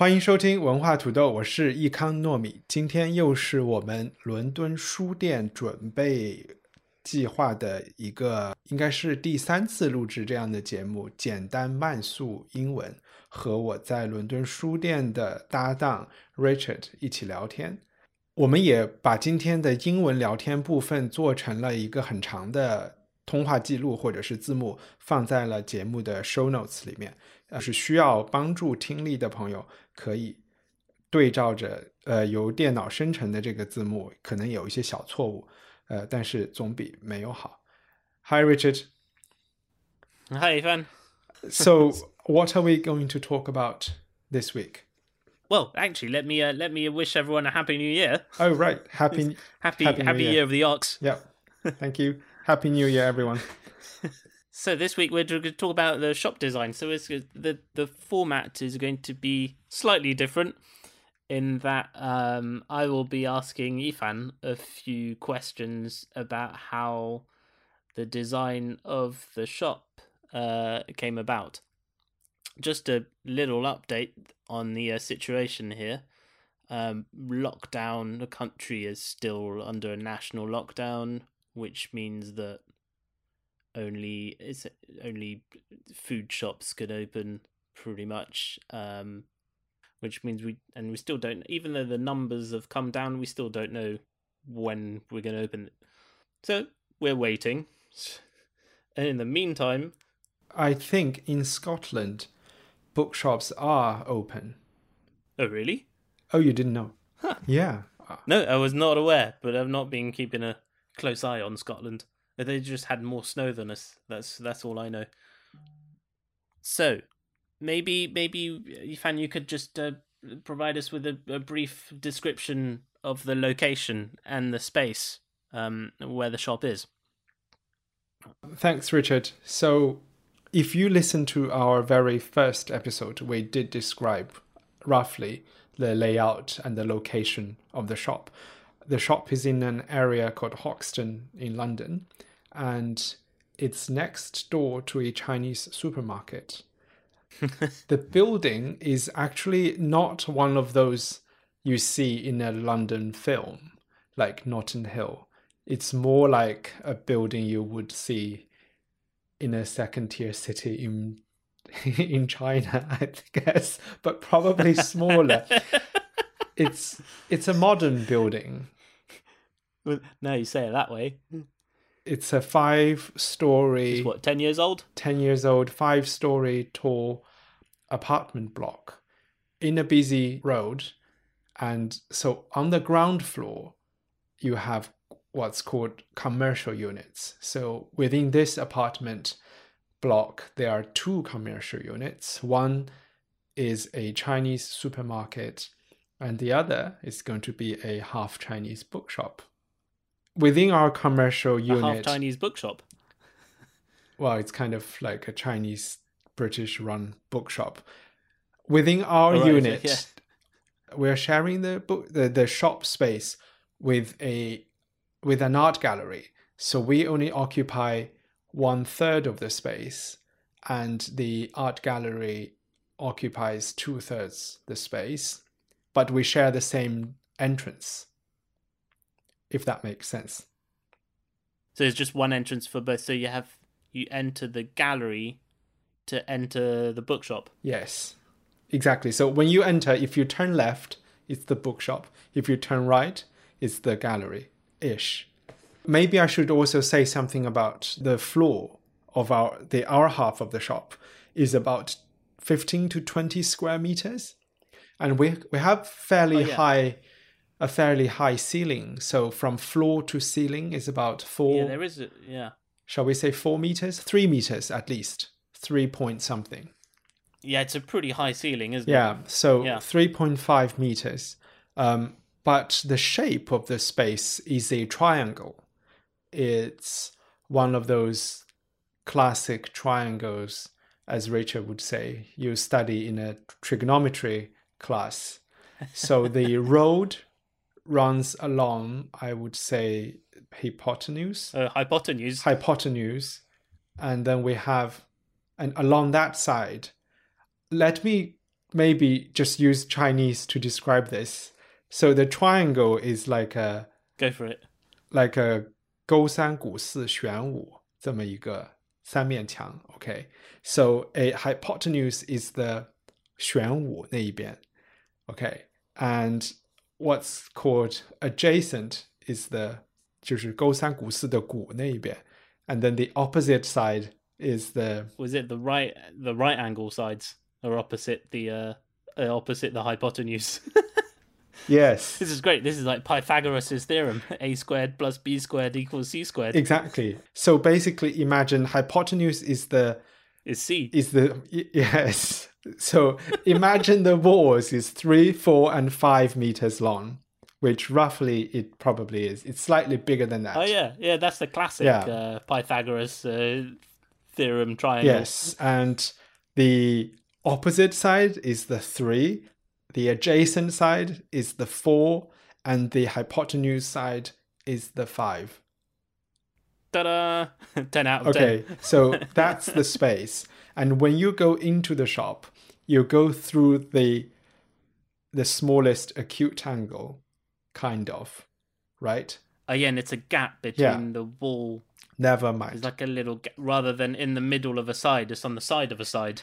欢迎收听文化土豆，我是易康糯米。今天又是我们伦敦书店准备计划的一个，应该是第三次录制这样的节目，简单慢速英文，和我在伦敦书店的搭档 Richard 一起聊天。我们也把今天的英文聊天部分做成了一个很长的通话记录或者是字幕，放在了节目的 show notes 里面。呃，是需要帮助听力的朋友可以对照着呃由电脑生成的这个字幕，可能有一些小错误，呃，但是总比没有好。Hi Richard. Hi Yifan. so what are we going to talk about this week? Well, actually, let me uh, let me wish everyone a happy new year. Oh right, happy happy happy, happy year. year of the ox. Yeah, thank you. happy new year, everyone. So this week we're going to talk about the shop design. So the the format is going to be slightly different in that um, I will be asking Yifan a few questions about how the design of the shop uh, came about. Just a little update on the uh, situation here. Um, lockdown. The country is still under a national lockdown, which means that only it's only food shops can open pretty much. Um, which means we and we still don't. Even though the numbers have come down, we still don't know when we're going to open it. So we're waiting. And in the meantime, I think in Scotland, bookshops are open. oh really? Oh, you didn't know? Yeah. No, I was not aware, but I've not been keeping a close eye on Scotland. They just had more snow than us. That's that's all I know. So, maybe maybe Yifan, you could just uh, provide us with a, a brief description of the location and the space um, where the shop is. Thanks, Richard. So, if you listen to our very first episode, we did describe roughly the layout and the location of the shop. The shop is in an area called Hoxton in London, and it's next door to a Chinese supermarket. the building is actually not one of those you see in a London film, like Notting Hill. It's more like a building you would see in a second tier city in in China, I guess, but probably smaller. it's it's a modern building. Well, now you say it that way. It's a five story It's what ten years old? 10 years old, five story tall apartment block in a busy road. And so on the ground floor, you have what's called commercial units. So within this apartment block, there are two commercial units. One is a Chinese supermarket, and the other is going to be a half Chinese bookshop. Within our commercial unit, A half Chinese bookshop. well, it's kind of like a Chinese British run bookshop. Within our right, unit, yeah. we're sharing the book the, the shop space with a with an art gallery. So we only occupy one third of the space and the art gallery occupies two thirds the space, but we share the same entrance. If that makes sense. So there's just one entrance for both. So you have you enter the gallery to enter the bookshop. Yes, exactly. So when you enter, if you turn left, it's the bookshop. If you turn right, it's the gallery ish. Maybe I should also say something about the floor of our the our half of the shop is about 15 to 20 square meters and we we have fairly Oh, yeah. high a fairly high ceiling so from floor to ceiling is about 4 Yeah, there is. A, yeah, shall we say 4 meters 3 meters at least three point something. Yeah, it's a pretty high ceiling, isn't it? Yeah, so 3.5 meters. Um, but the shape of the space is a triangle. It's one of those classic triangles, as Rachel would say, you study in a trigonometry class. So the road runs along, I would say, hypotenuse. Uh, hypotenuse. Hypotenuse. And then we have, and along that side, let me maybe just use Chinese to describe this. So the triangle is like a. Go for it. Like a 勾三股四弦五这么一个三面墙。Okay, so a hypotenuse is the Okay, and what's called adjacent is the 就是勾三股四的古那一边，and then the opposite side is the was it the right the right angle sides are opposite the uh, uh opposite the hypotenuse. yes, this is great. This is like Pythagoras's theorem: a squared plus b squared equals c squared. Exactly. So basically, imagine hypotenuse is the is c is the yes so imagine the walls is three, four, and five meters long, which roughly it probably is. It's slightly bigger than that. Oh yeah, yeah. That's the classic Yeah. uh, Pythagoras uh, theorem triangle. Yes, and the opposite side is the three, the adjacent side is the four, and the hypotenuse side is the five. Ta-da! Ten out of Okay, ten. so that's the space. And when you go into the shop, you go through the the smallest acute angle, kind of, right? Again, it's a gap between the wall. Never mind. It's like a little gap, rather than in the middle of a side. It's on the side of a side.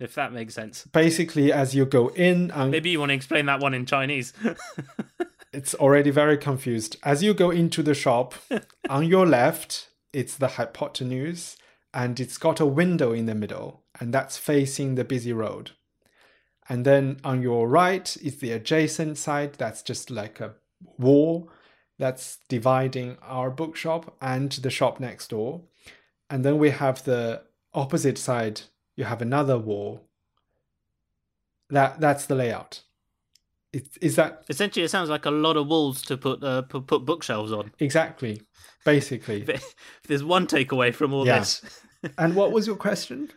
If that makes sense. Basically, as you go in, and Maybe you want to explain that one in Chinese. it's already very confused. As you go into the shop, on your left, it's the hypotenuse, and it's got a window in the middle, and that's facing the busy road. And then on your right is the adjacent side, that's just like a wall that's dividing our bookshop and the shop next door. And then we have the opposite side, you have another wall. That that's the layout. Is, is that Essentially, it sounds like a lot of walls to put uh, put, put bookshelves on. exactly basically? There's one takeaway from all Yeah. this. and what was your question?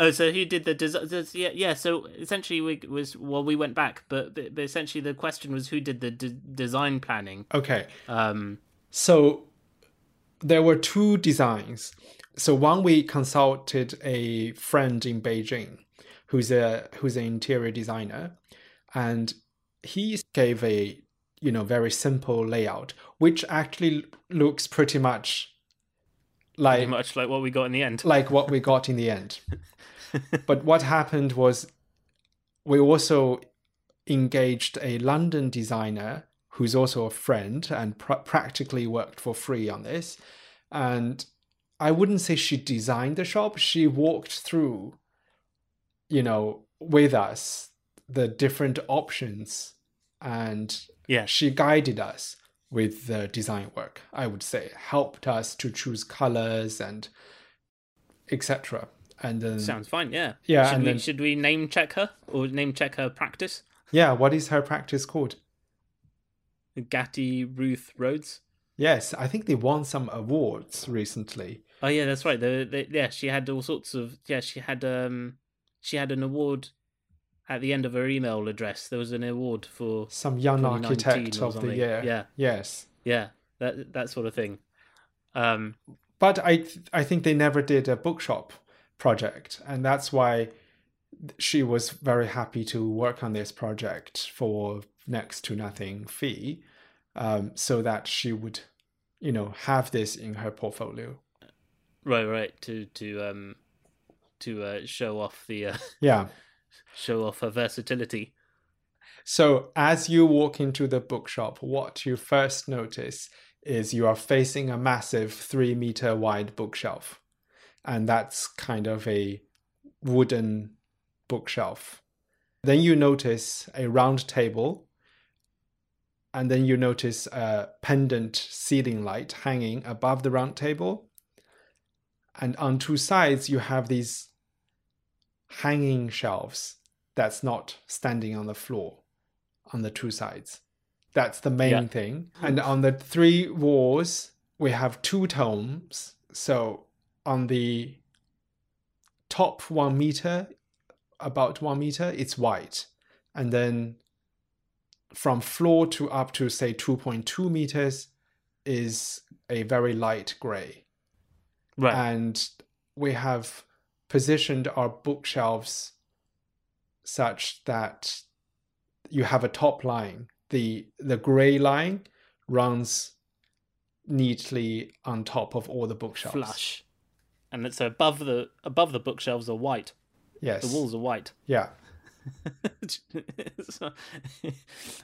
Oh, so who did the design? Yeah, yeah. So essentially, we was well, we went back, but but, but essentially, the question was who did the d- design planning. Okay, Um, so there were two designs. So one we consulted a friend in Beijing, who's a who's an interior designer, and he gave a you know very simple layout, which actually looks pretty much like pretty much like what we got in the end. like what we got in the end. but what happened was we also engaged a London designer who's also a friend and pr- practically worked for free on this. And I wouldn't say she designed the shop, she walked through, you know, with us the different options and Yeah. she guided us with the design work i would say helped us to choose colors and etc and then Sounds fine. Yeah. Yeah, Should we then- should we name check her or name check her practice? yeah what is her practice called Gatti Routh Rhodes. yes i think they won some awards recently Oh yeah, that's right. The, yeah, she had all sorts of yeah. She had um, she had an award at the end of her email address. There was an award for some young architect of the year Yeah. yes yeah that that sort of thing. Um, but i th- i think they never did a bookshop project and that's why she was very happy to work on this project for next to nothing fee um, so that she would you know have this in her portfolio right, right. To to um, to uh, show off the uh, yeah show off her versatility. So, as you walk into the bookshop, what you first notice is you are facing a massive three meter wide bookshelf. And that's kind of a wooden bookshelf. Then you notice a round table. And then you notice a pendant ceiling light hanging above the round table. And on two sides, you have these hanging shelves that's not standing on the floor on the two sides. That's the main Yeah. thing. Hmm. And on the three walls, we have two tomes. So on the top one meter, about one meter, it's white. And then from floor to up to say 2.2 meters is a very light gray Right. and we have positioned our bookshelves such that you have a top line the the gray line runs neatly on top of all the bookshelves Flush. And it's above the above the bookshelves are white. yes The walls are white. yeah So,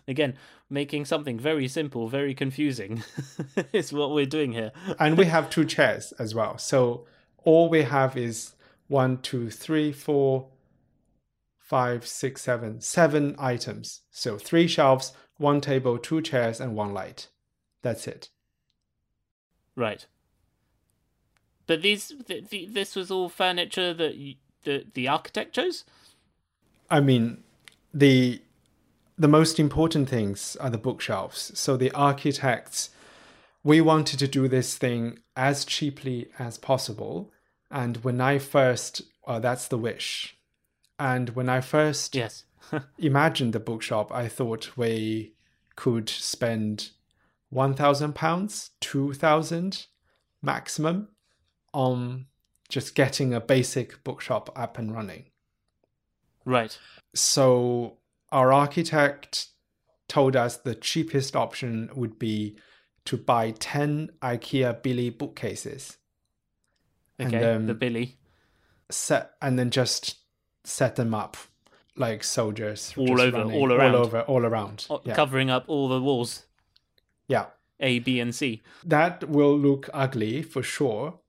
again, making something very simple, very confusing is what we're doing here. and we have two chairs as well so all we have is one two three four five six seven seven items so three shelves one table two chairs and one light that's it Right. But these, th- th- this was all furniture that you, the the architect chose. I mean, the the most important things are the bookshelves. So the architects, we wanted to do this thing as cheaply as possible. And when I first, well, that's the wish. And when I first Yes. imagined the bookshop, I thought we could spend one thousand pounds, two thousand maximum on just getting a basic bookshop up and running right. so our architect told us the cheapest option would be to buy 10 ikea billy bookcases And, Okay. um, the Billy set and then just set them up like soldiers All over- running, all around. all over all around o- yeah. covering up all the walls, yeah A, B, and C. that will look ugly for sure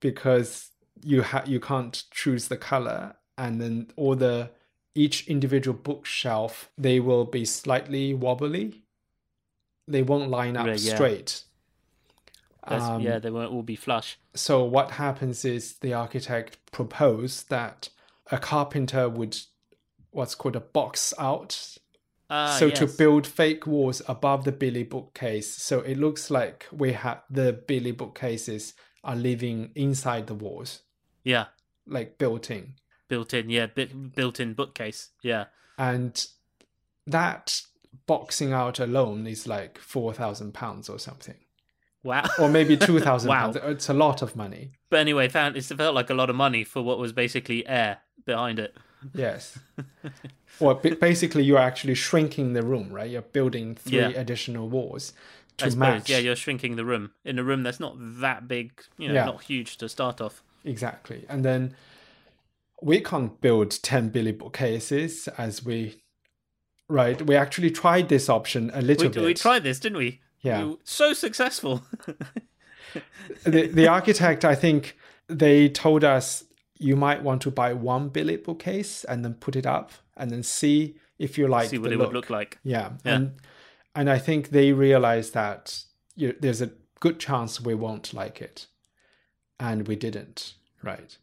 because you ha- you can't choose the color and then all the each individual bookshelf they will be slightly wobbly. They won't line up Right, yeah. straight. Um, yeah, they won't all be flush. so what happens is the architect proposed that a carpenter would what's called a box out. Ah, so to build fake walls above the Billy bookcase, so it looks like we have the Billy bookcases are living inside the walls, Yeah, like built in, built in. Yeah, bi- built-in bookcase. Yeah. and that boxing out alone is like four thousand pounds or something, Wow. or maybe two thousand Wow. pounds. It's a lot of money. But anyway, it found it felt like a lot of money for what was basically air behind it. Yes. well, ba- basically, you're actually shrinking the room, right? You're building three Yeah. additional walls to I suppose, yeah, you're shrinking the room in a room that's not that big, you know, Yeah. not huge to start off. Exactly. And then we can't build 10 Billy bookcases as we. Right. We actually tried this option a little We, bit. we tried this, didn't we? Yeah. We so successful. the, the architect, I think they told us you might want to buy one Billy bookcase and then put it up and then see if you like See what it would look like. Yeah. Yeah. And and I think they realized that you, there's a good chance we won't like it. And we didn't. Right.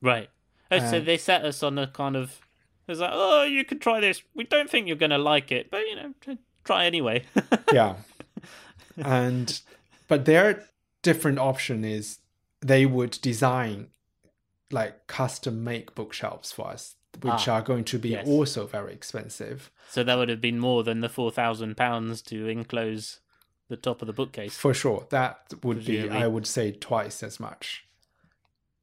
Right. Oh, so they set us on a kind of. It was like, oh, you could try this. We don't think you're going to like it, but you know, try- try anyway. yeah and but their different option is they would design like custom make bookshelves for us which Ah, are going to be yes. also very expensive. So that would have been more than the four thousand pounds to enclose the top of the bookcase. for sure. That would be i would say twice as much.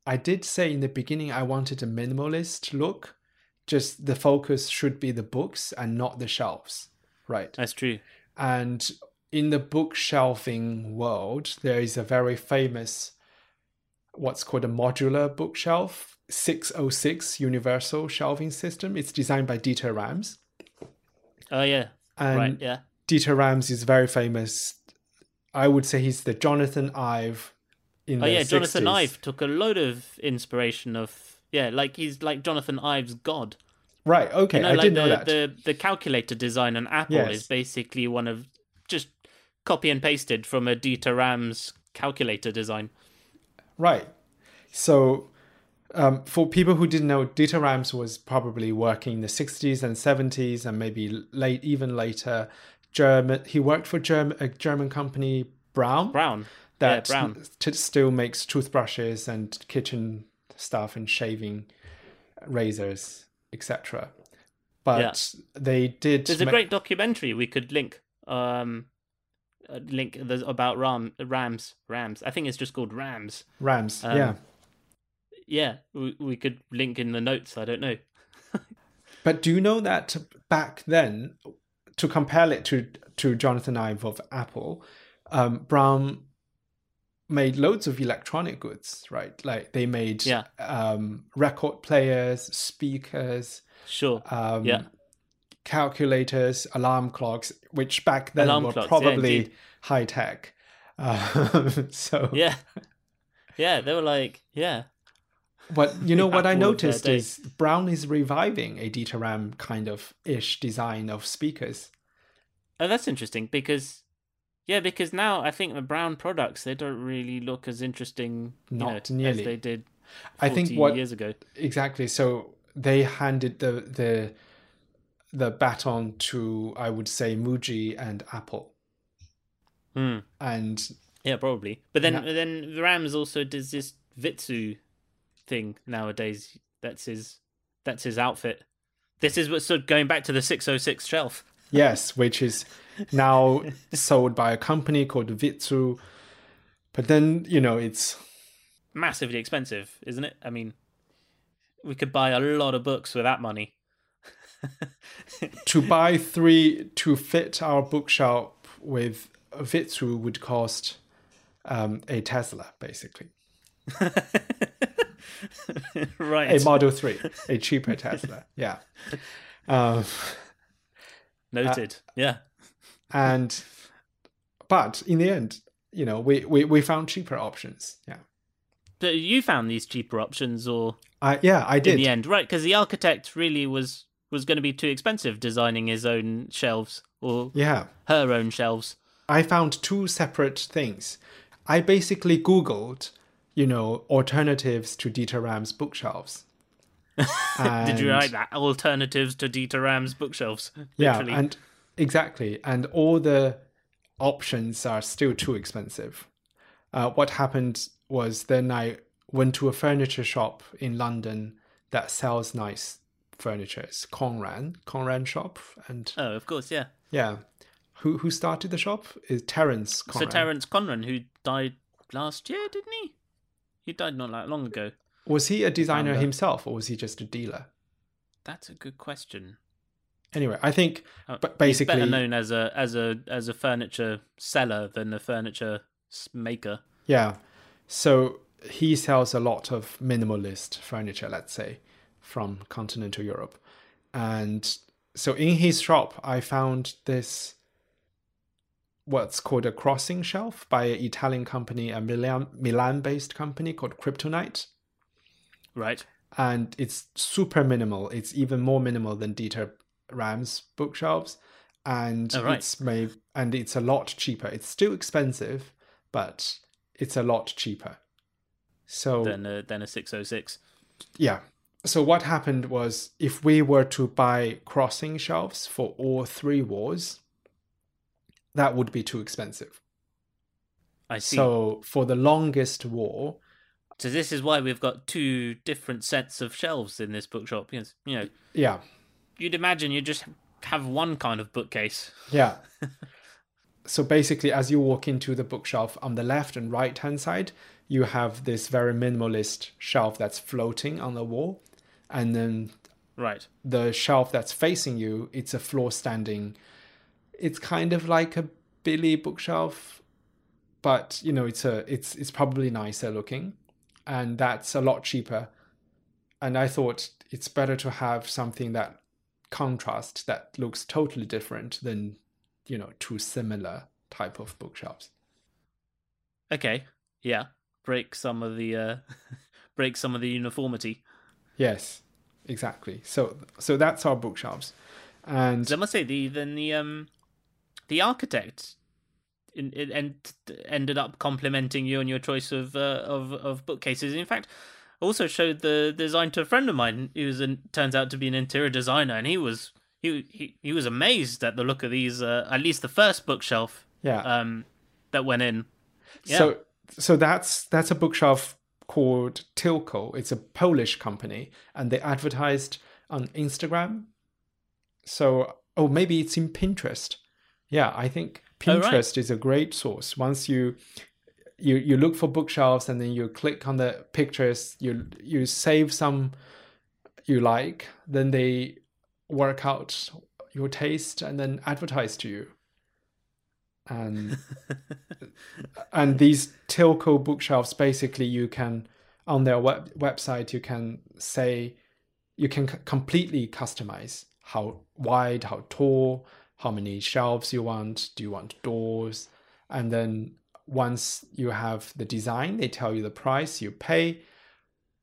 I did say in the beginning i wanted a minimalist look. Just the focus should be the books and not the shelves. Right. That's true. And in the bookshelving world, there is a very famous what's called a modular bookshelf 606 universal shelving system. It's designed by Dieter Rams. Oh yeah. And right. Yeah. Dieter Rams is very famous. I would say he's the Jonathan Ive in oh, the Oh yeah. Jonathan 60s. Ive took a load of inspiration of yeah, like he's like Jonathan Ive's god. Right, okay. You know, I like didn't the, know that. the the calculator design on Apple Yes. is basically one of just copy and pasted from a Dieter Rams calculator design. Right. So um, for people who didn't know, Dieter Rams was probably working in the 60s and 70s and maybe late, even later. German. He worked for German, a German company, Braun. Braun. That yeah, Braun. t- still makes toothbrushes and kitchen stuff and shaving razors, etc. But they did. There's a ma- great documentary we could link. Um, uh, link there's about Ram Rams Rams. I think it's just called Rams. Rams. Um, yeah. Yeah, we, we could link in the notes. I don't know. But do you know that back then, to compare it to to Jonathan Ive of Apple, um, Braun made loads of electronic goods, right? Like they made Yeah. um, record players, speakers, Sure. um, Yeah. calculators, alarm clocks, which back then Alarm were clocks, probably indeed. high tech. Um, so Yeah. Yeah, they were like, yeah. But you know what I Apple of their noticed is Braun is reviving a Dieter Ram kind of ish design of speakers. Oh, that's interesting because, yeah, because now I think the Braun products they don't really look as interesting, you Not know, nearly. as they did. 40 I think what years ago. exactly. So they handed the the the baton to I would say Muji and Apple, Hmm. and Yeah, probably. But then, No. then the Rams also does this Vitsœ thing nowadays. That's his. That's his outfit. This is what's sort of going back to the six oh six shelf. yes, which is now sold by a company called Vitsœ. But then you know it's Massively expensive, isn't it? I mean, we could buy a lot of books with that money. to buy three to fit our bookshelf with Vitsœ would cost um, a Tesla, basically. right. A Model 3, a cheaper Tesla. Yeah. Um, Noted. yeah. and, but in the end, you know, we, we, we found cheaper options. Yeah. So you found these cheaper options, or I, yeah, I did in the end, right? Because the architect really was was going to be too expensive designing his own shelves or Yeah. her own shelves. I found two separate things. I basically Googled, you know, alternatives to Dieter Ram's bookshelves. Did you write that? Alternatives to Dieter Ram's bookshelves. Yeah, and exactly, and all the options are still too expensive. Uh, what happened was then I went to a furniture shop in London that sells nice furniture. It's Conran, Conran shop, and Oh, of course, yeah. yeah, who who started the shop is Terence Conran. So Terence Conran, who died last year, didn't he? He died not that long ago. was he a designer himself, or was he just a dealer? That's a good question. Anyway, I think, Uh, but he's basically, better known as a as a as a furniture seller than a furniture maker. Yeah. So he sells a lot of minimalist furniture, let's say, from continental Europe. And so in his shop, I found this what's called a Krossing shelf by an Italian company, a Milan Milan based company called Kriptonite. Right. And it's super minimal. It's even more minimal than Dieter Ram's bookshelves. And Oh, right. it's made and it's a lot cheaper. It's still expensive, but it's a lot cheaper. So Than a, than a six oh six. yeah. So what happened was if we were to buy Krossing shelves for all three walls, that would be too expensive. I see. So for the longest war, So this is why we've got two different sets of shelves in this bookshop. Yes, you know, yeah, you'd imagine you just have one kind of bookcase. yeah. so basically, as you walk into the bookshelf on the left and right hand side, you have this very minimalist shelf that's floating on the wall. And then Right. the shelf that's facing you, it's a floor standing. It's kind of like a Billy bookshelf, but you know, it's a it's it's probably nicer looking, and that's a lot cheaper. And I thought it's better to have something that contrast that looks totally different than you know two similar type of bookshelves. Okay. Yeah. Break some of the uh break some of the uniformity. Yes, exactly. So so that's our bookshelves, and So I must say the then the um the architect in, in, and ended up complimenting you on your choice of uh, of of bookcases. In fact, also showed the design to a friend of mine who was an, turns out to be an interior designer, and he was he he, he was amazed at the look of these. Uh, at least the first bookshelf Yeah. um, that went in. Yeah. So so that's that's a bookshelf called Tylko. It's a Polish company, and they advertised on Instagram. So oh, maybe it's in Pinterest. Yeah, I think Oh, right. Pinterest is a great source. Once you you you look for bookshelves and then you click on the pictures, you you save some you like, then they work out your taste and then advertise to you. And and these Tylko bookshelves basically you can on their web, website you can say you can c- completely customize how wide, how tall, how many shelves you want. Do you want doors? And then once you have the design, they tell you the price, you pay,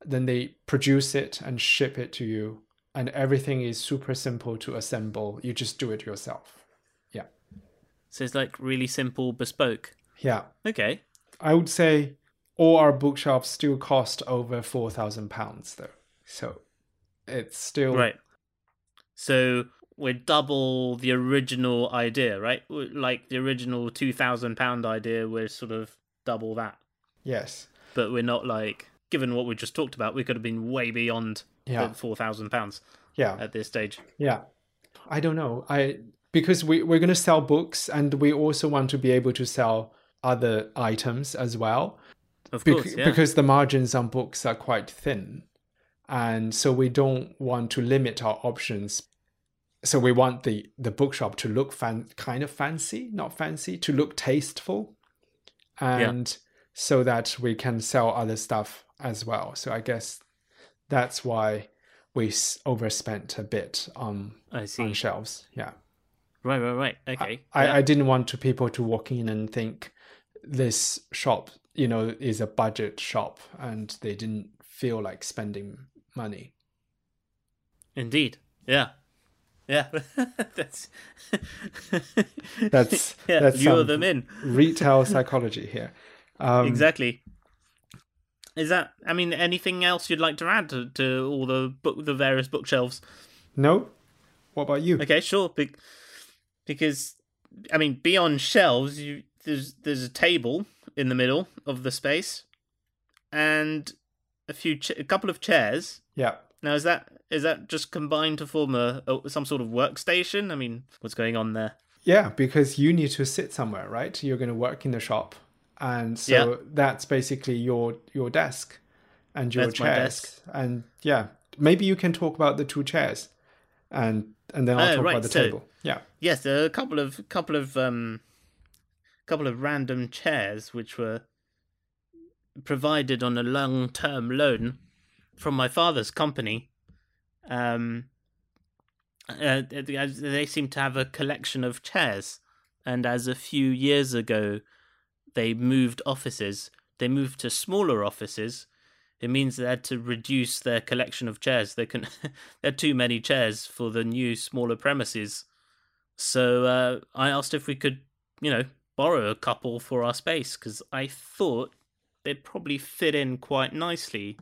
then they produce it and ship it to you. And everything is super simple to assemble. You just do it yourself. Yeah. So it's like really simple, bespoke. Yeah. Okay. I would say all our bookshelves still cost over four thousand pounds though. So it's still Right. So we're double the original idea, right? Like the original two thousand pound idea, we're sort of double that, Yes. but we're not like. Given what we just talked about, we could have been way beyond Yeah. four thousand pounds Yeah. at this stage. Yeah. I don't know. I because we we're gonna sell books and we also want to be able to sell other items as well. Of Bec- course, yeah. Because the margins on books are quite thin. And so we don't want to limit our options. So we want the the bookshop to look fan kind of fancy, not fancy, to look tasteful. And so that we can sell other stuff as well. So I guess that's why we s- overspent a bit on I on shelves. Yeah. Right, right, right. Okay. I, yeah. I didn't want to people to walk in and think this shop, you know, is a budget shop and they didn't feel like spending money. Indeed. Yeah. Yeah. that's That's yeah, that's lure some them in. retail psychology here. Um, exactly. Is that? I mean, anything else you'd like to add to, to all the book, the various bookshelves? No. What about you? Okay, sure. Be- because I mean, beyond shelves, you there's there's a table in the middle of the space, and a few ch- a couple of chairs. Yeah. Now, is that is that just combined to form a, a some sort of workstation? I mean, what's going on there? Yeah, because you need to sit somewhere, right? You're going to work in the shop, and so Yeah. that's basically your your desk and your That's my chairs. desk. And yeah, maybe you can talk about the two chairs, and and then I'll Oh, talk right, about the so- table. Yeah, Yes, there are a couple of couple of um, couple of random chairs which were provided on a long term loan from my father's company. Um, uh, they seem to have a collection of chairs, and as a few years ago they moved offices, they moved to smaller offices. It means they had to reduce their collection of chairs. They can, they had too many chairs for the new smaller premises. So uh, I asked if we could, you know, borrow a couple for our space because I thought they'd probably fit in quite nicely.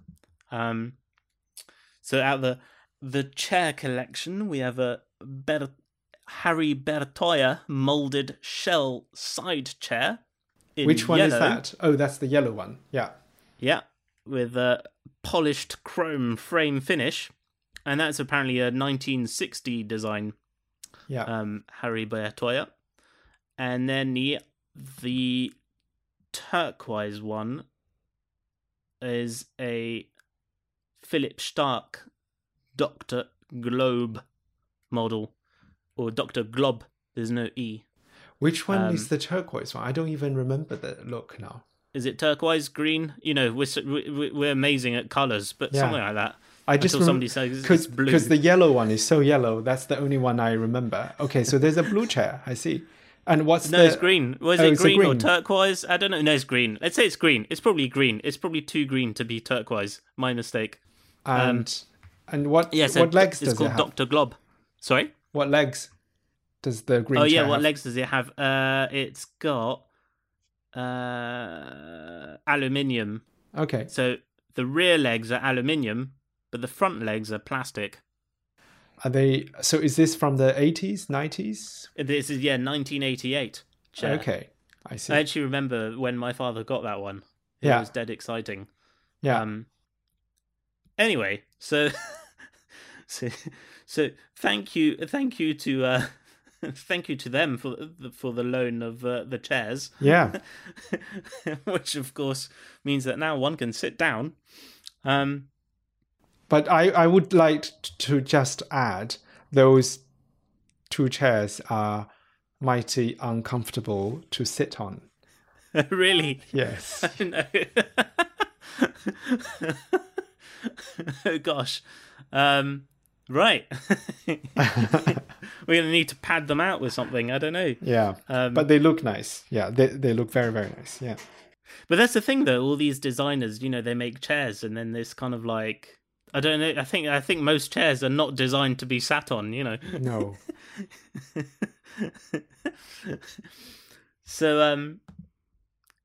Um, so out the the chair collection, we have a Ber- Harry Bertoia molded shell side chair. in which one is that? Oh, that's the yellow one. Yeah, Yeah, with a polished chrome frame finish, and that's apparently a 1960 design yeah. um, Harry Bertoia. And then the the turquoise one is a Philippe Starck Doctor Globe model, or Doctor Glob. There's no e. which one um, is the turquoise one? I don't even remember the look now. Is it turquoise green? You know, we're we- we're amazing at colors, but Yeah. something like that. I just Until somebody says blue. because the yellow one is so yellow. That's the only one I remember. Okay, so there's a blue chair. I see. And what's No, the it's green. Was Oh, it a green, or turquoise? I don't know. No, it's green. Let's say it's green. It's probably green. It's probably too green to be turquoise. My mistake. and and what Yeah, so what legs it's does it called have? Doctor Glob. Sorry. What legs does the green oh yeah, what have? legs does it have? Uh, it's got uh aluminium. Okay. So the rear legs are aluminium, but the front legs are plastic. Are they? So is this from the eighties, nineties? This is yeah, 1988. Okay, I see. I actually remember when my father got that one. It Yeah. was dead exciting. yeah, Um. Anyway, so so so thank you, thank you to uh, thank you to them for the, for the loan of uh, the chairs, yeah. which of course means that now one can sit down. Um. But I, I would like to just add those two chairs are mighty uncomfortable to sit on. really. Yes. no. Oh gosh. Um, right. We're gonna need to pad them out with something. I don't know. Yeah. Um, but they look nice. Yeah, they they look very very nice. Yeah. But that's the thing, though. All these designers, you know, they make chairs, and then this kind of like I don't know. I think I think most chairs are not designed to be sat on. You know. No. so um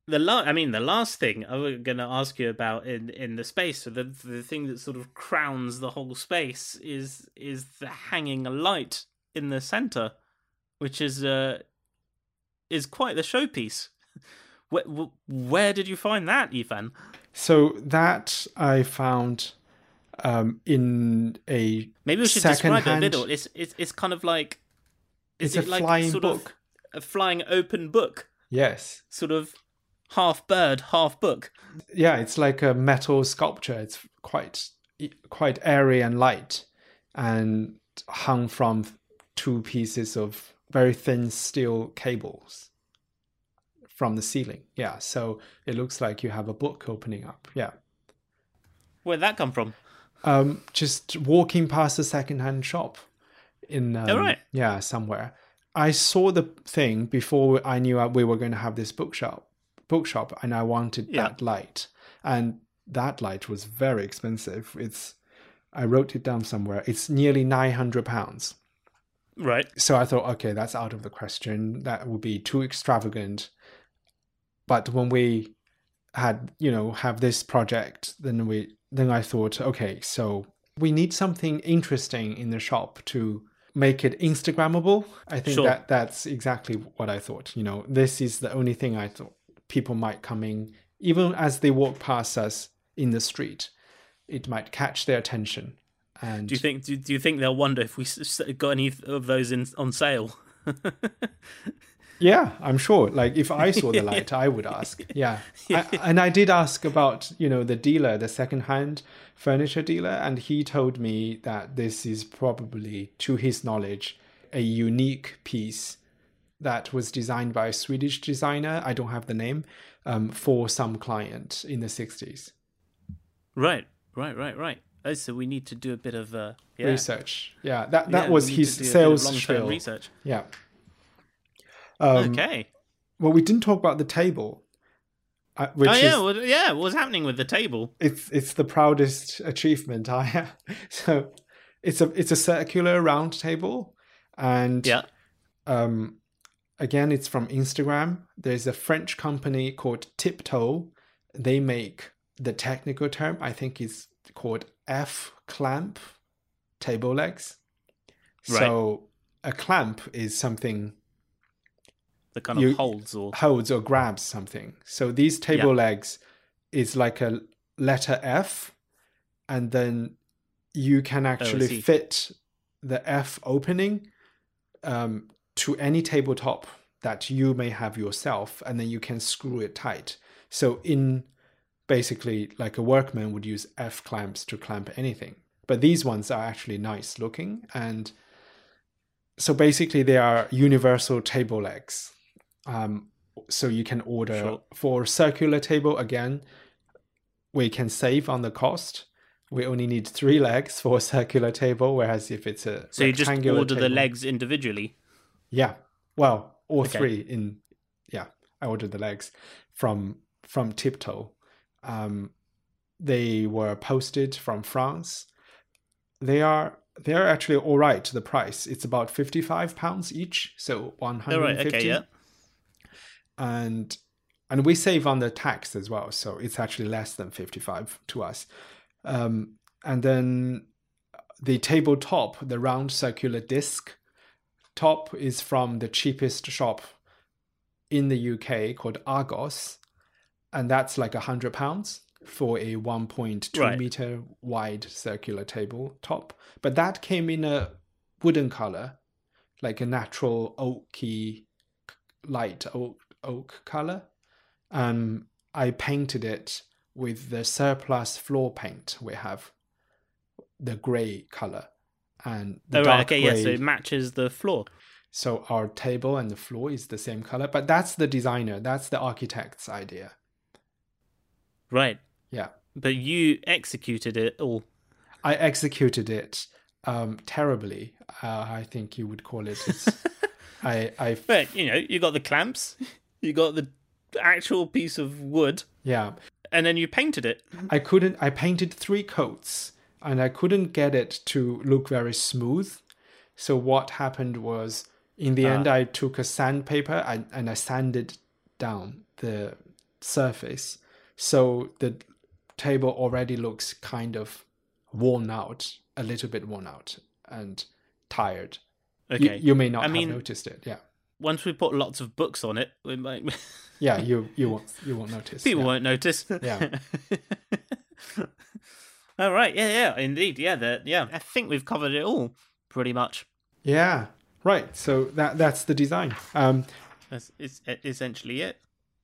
the la- I mean the last thing I was going to ask you about in in the space so the the thing that sort of crowns the whole space is is the hanging light in the center which is uh is quite the showpiece where, where did you find that Ethan So that I found um, in a maybe we should describe it a little it's it's it's kind of like is It's a it like flying sort book. of a flying open book Yes. sort of half bird half book Yeah, it's like a metal sculpture. It's quite quite airy and light, and hung from two pieces of very thin steel cables from the ceiling. Yeah, so it looks like you have a book opening up. Yeah. where'd that come from Um, just walking past a secondhand shop in um, Oh, right. yeah somewhere. I saw the thing before I knew we were going to have this bookshop, bookshop, and I wanted Yeah. that light, and that light was very expensive. It's I wrote it down somewhere. It's nearly nine hundred pounds. right So I thought, okay, that's out of the question. That would be too extravagant. But when we had, you know, have this project, then we then I thought, okay, so we need something interesting in the shop to make it Instagrammable. I think Sure. that that's exactly what I thought. You know, this is the only thing I thought people might come in, even as they walk past us in the street, it might catch their attention. And Do you think? Do, do you think they'll wonder if we got any of those in on sale? Yeah, I'm sure. Like if I saw the light, I would ask. Yeah, I, and I did ask about you know the dealer, the second-hand furniture dealer, and he told me that this is probably, to his knowledge, a unique piece that was designed by a Swedish designer. I don't have the name um, for some client in the '60s. Right, right, right, right. Oh, so we need to do a bit of uh, yeah. Research. Yeah, that that we was his to do a bit of sales spiel. research. Yeah. Um, okay. Well, we didn't talk about the table, uh, which Oh is yeah, well, yeah. What's happening with the table? it's it's the proudest achievement I have. So it's a it's a circular round table, and Yeah. um, again it's from Instagram. There's a French company called Tiptoe. They make the technical term I think is called F clamp table legs. Right. So a clamp is something that kind of holds or holds or grabs something. So these table Yeah. legs is like a letter F, and then you can actually Oh, fit the F opening um, to any tabletop that you may have yourself, and then you can screw it tight. So in basically like a workman would use F clamps to clamp anything. But these ones are actually nice looking and so basically they are universal table legs. Um, so you can order Sure. for circular table again. We can save on the cost. We only need three legs for a circular table, whereas if it's a so you just order the legs individually. Yeah. Well, all Okay. three in yeah. I ordered the legs from from Tiptoe. Um, they were posted from France. They are they are actually all right. To the price it's about fifty five pounds each, so one hundred and fifty. Right. and. Okay. Yeah. And and we save on the tax as well, so it's actually less than fifty five to us. Um, and then the tabletop, the round circular disc top, is from the cheapest shop in the UK called Argos, and that's like a hundred pounds for a 1.2 Right. meter wide circular table top. But that came in a wooden color, like a natural oaky, light oak oak color. Um, I painted it with the surplus floor paint we have, the gray color, and the Oh, right, okay, yeah, so it matches the floor. So our table and the floor is the same color, but that's the designer, that's the architect's idea. Right. Yeah. But you executed it all. I executed it um, terribly. Uh, I think you would call it. I, I, But, you know, you got the clamps, you got the actual piece of wood, yeah, and then you painted it. I couldn't. I painted three coats, and I couldn't get it to look very smooth. So what happened was, in the end, ah. I took a sandpaper and, and I sanded down the surface, so the table already looks kind of worn out, a little bit worn out and tired. You- Okay. You, may not I have mean- noticed it. Yeah. Once we put lots of books on it, we might... Yeah, you you won't you won't notice. people yeah. won't notice. Yeah. all right. Yeah, yeah, indeed. Yeah, the, yeah. I think we've covered it all pretty much. Yeah. Right. So that that's the design. Um, That's it's essentially it.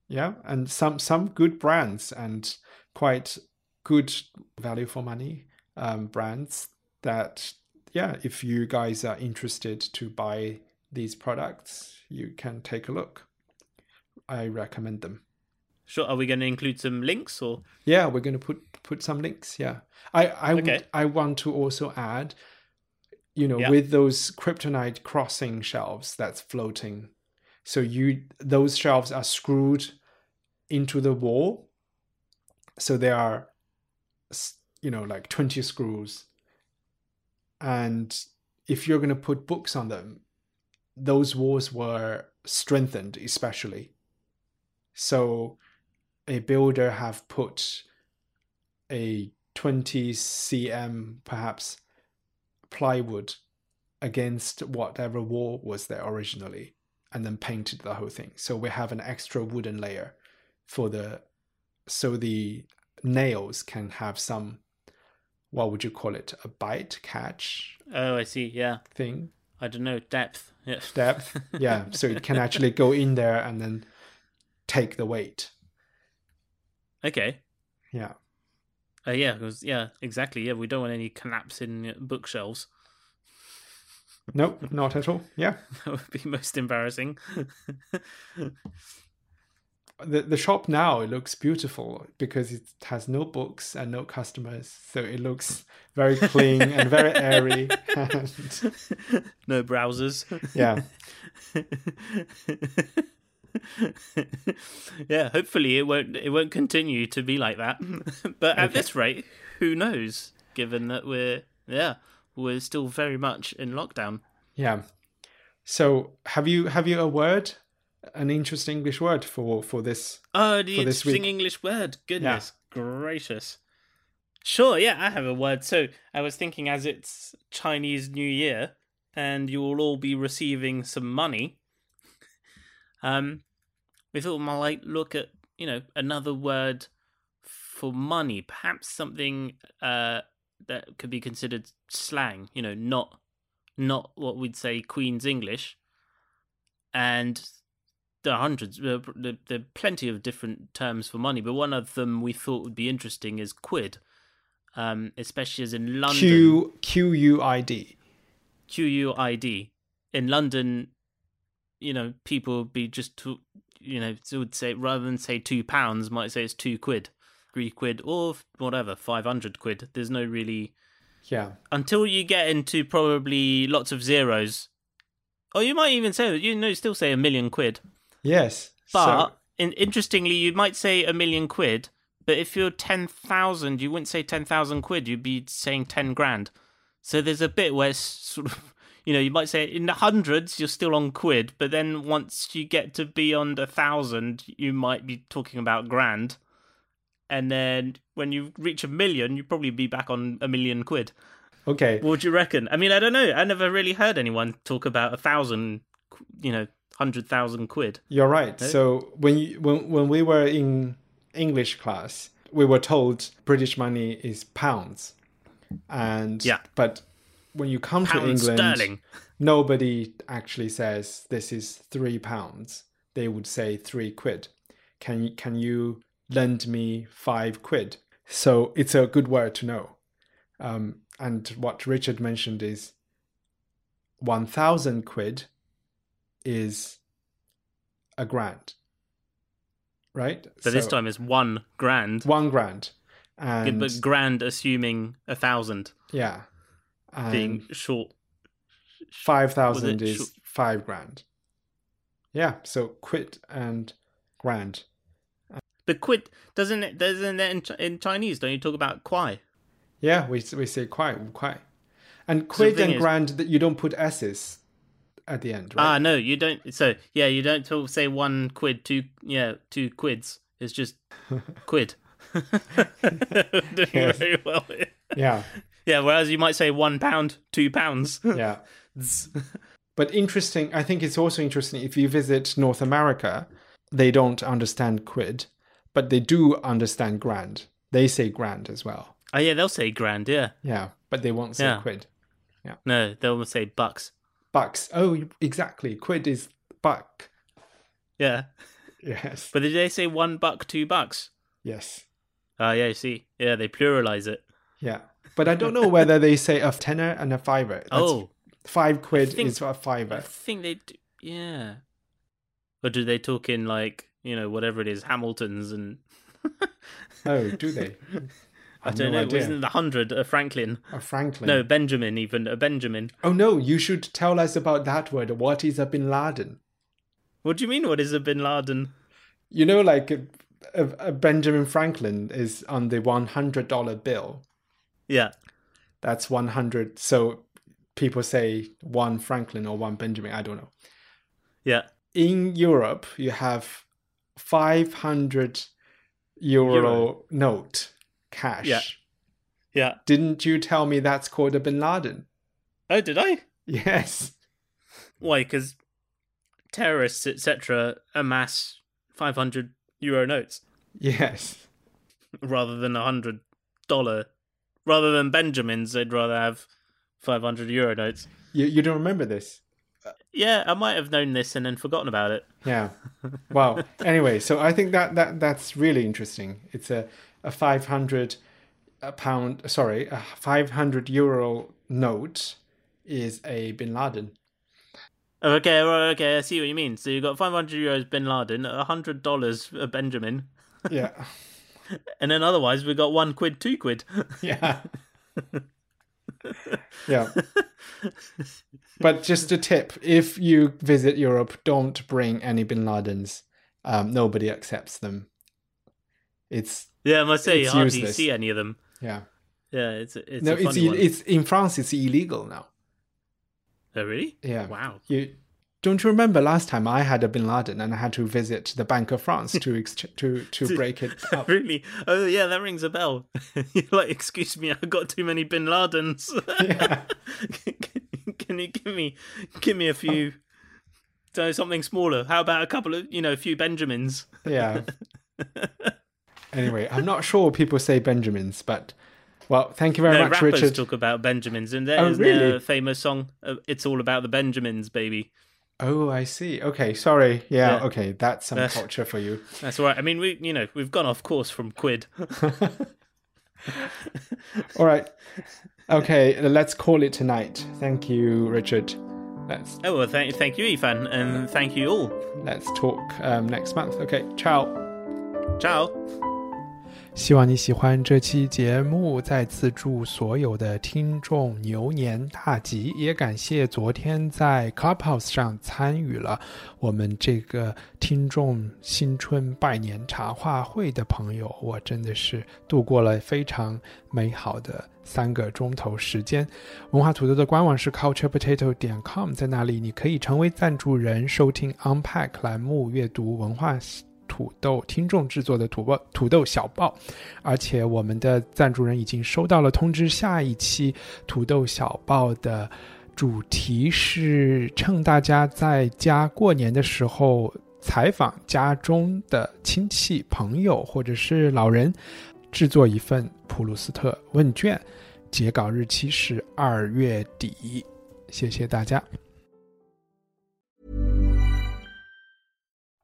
yeah, and some some good brands and quite good value for money um, brands that yeah, if you guys are interested to buy these products, you can take a look. I recommend them. Sure. Are we going to include some links or? Yeah, we're going to put put some links. Yeah, I I would- I want to also add, you know, Yeah. with those Kriptonite Krossing shelves that's floating, so you those shelves are screwed into the wall, so there are, you know, like twenty screws, and if you're going to put books on them, those walls were strengthened especially. So a builder have put a 20 cm perhaps plywood against whatever wall was there originally and then painted the whole thing so we have an extra wooden layer for the so the nails can have some what would you call it a bite catch Oh, I see. Yeah. thing I don't know depth. Yeah. depth yeah so it can actually go in there and then take the weight Okay. yeah Uh, yeah. yeah. Exactly. Yeah. We don't want any collapsing bookshelves. nope not at all yeah That would be most embarrassing. the the shop now it looks beautiful because it has no books and no customers so it looks very clean and very airy and no browsers. yeah yeah, hopefully it won't it won't continue to be like that. but at this rate, who knows? Given that we're yeah we're still very much in lockdown. yeah so have you have you a word an interesting english word for for this Oh, the For this interesting. English word. Goodness gracious. Sure, yeah, I have a word. So I was thinking, as it's Chinese New Year, and you will all be receiving some money. Um, we thought we might look at you know another word for money, perhaps something uh that could be considered slang. You know, not not what we'd say Queen's English, and there are hundreds, uh, there there are plenty of different terms for money, but one of them we thought would be interesting is quid, um, especially as in London. q q u i d Q U I D. In London, you know, people be just, to, you know, would say rather than say two pounds, might say it's two quid, three quid, or whatever, five hundred quid. There's no really yeah until you get into probably lots of zeros. Or you might even say you know still say a million quid. yes But so, in, interestingly, you might say a million quid, but if you're 10,000, you wouldn't say 10,000 quid, you'd be saying 10 grand. So there's a bit where it's sort of you know, you might say in the hundreds you're still on quid, but then once you get to beyond a thousand, you might be talking about grand, and then when you reach a million, you'd probably be back on a million quid. Okay. What would you reckon? I mean, I don't know. I never really heard anyone talk about a thousand, you know, hundred thousand quid. You're right. So when you, when when we were in English class, we were told British money is pounds, and Yeah. but when you come to England, sterling. nobody actually says this is three pounds. They would say three quid. Can you can you lend me five quid? So it's a good word to know. Um, and what Richard mentioned is one thousand quid is a grand, right? So, this time is one grand, one grand, and but grand assuming a thousand yeah, and being short. Five thousand is short- five grand. Yeah, so quid and grand. But quid doesn't it? Doesn't it in, in Chinese? Don't you talk about kwai? Yeah, we we say quite quite, and quid thing and is- grand that you don't put s's at the end, Right? Ah, no, you don't. So yeah, you don't talk, say one quid, two yeah, two quids. It's just quid. Doing Yes. very well. yeah, Yeah, whereas you might say one pound, two pounds. yeah. But interesting. I think it's also interesting if you visit North America, they don't understand quid, but they do understand grand. They say grand as well. oh yeah, they'll say grand. Yeah, Yeah, but they won't say Yeah. quid. no, they'll say bucks. Bucks. Oh, exactly. Quid is buck. Yeah, Yes. but did they say one buck, two bucks? yes. Ah, yeah, you see, yeah, they pluralize it. Yeah. But I don't know whether they say a tenner and a fiver. That's oh, Five quid think- is a I fiver. I think they do. Yeah. Or do they talk in like you know whatever it is, Hamiltons and Oh, do they? I have don't no know. idea. Wasn't the hundred a Franklin? A Franklin. No, Benjamin. Even a Benjamin. Oh no, you should tell us about that word. What is a bin Laden? What do you mean? What is a Bin Laden? You know, like a, a, a Benjamin Franklin is on the one hundred dollar bill. Yeah. That's one hundred. So people say one Franklin or one Benjamin. I don't know. Yeah. In Europe, you have five hundred euro, Euro. note cash. Yeah. Yeah. Didn't you tell me that's called a bin Laden? Oh, did I? Yes. Why? Because terrorists, etc., amass five hundred euro notes Yes. rather than a hundred dollar. Rather than Benjamins, they'd rather have five hundred euro notes. You you don't remember this? Yeah, I might have known this and then forgotten about it. Yeah. Wow. anyway, so I think that, that that's really interesting. It's a a five hundred uh, pound sorry a five hundred euro note is a bin Laden. Okay, right, okay, I see what you mean. So you got 500 euros Bin Laden, $100 a Benjamin, Yeah. and then otherwise we got one quid, two quid. Yeah. yeah. But just a tip if you visit Europe, don't bring any bin Ladens. Um, nobody accepts them. It's, Yeah, I must say, you hardly useless. see any of them. yeah. Yeah, it's it's no, a it's, funny one. it's in France, it's illegal now. Oh, really? Yeah. Wow. You don't you remember last time I had a Bin Laden and I had to visit the Bank of France to ex- to to break it up? Really? Oh, yeah, that rings a bell. You're like, excuse me, I got too many Bin Ladens. Yeah. Can you give me give me a few? So something smaller. How about a couple of you know, a few Benjamins? Yeah. Anyway, I'm not sure people say Benjamins, but well, thank you very no, much, rappers Richard. talk about Benjamins, and there Oh, is really? a famous song. Uh, it's all about the Benjamins, baby. Oh, I see. Okay, sorry. Yeah, Yeah. okay, that's some Yes. culture for you. That's all right. I mean, we you know we've gone off course from quid. All right. Okay, let's call it tonight. Thank you, Richard. Let's Oh well, thank thank you, Yifan, and thank you all. let's talk um, next month. Okay, ciao. Ciao. 希望你喜欢这期节目，再次祝所有的听众牛年大吉！也感谢昨天在 Clubhouse 上参与了我们这个听众新春拜年茶话会的朋友，我真的是度过了非常美好的三个钟头时间。文化土豆的官网是 culturepotato 点 com，在那里你可以成为赞助人，收听 Unpack 栏目，阅读文化。土豆听众制作的土豆土豆小报，而且我们的赞助人已经收到了通知，下一期土豆小报的主题是趁大家在家过年的时候采访家中的亲戚朋友或者是老人，制作一份普鲁斯特问卷，截稿日期是二月底，谢谢大家。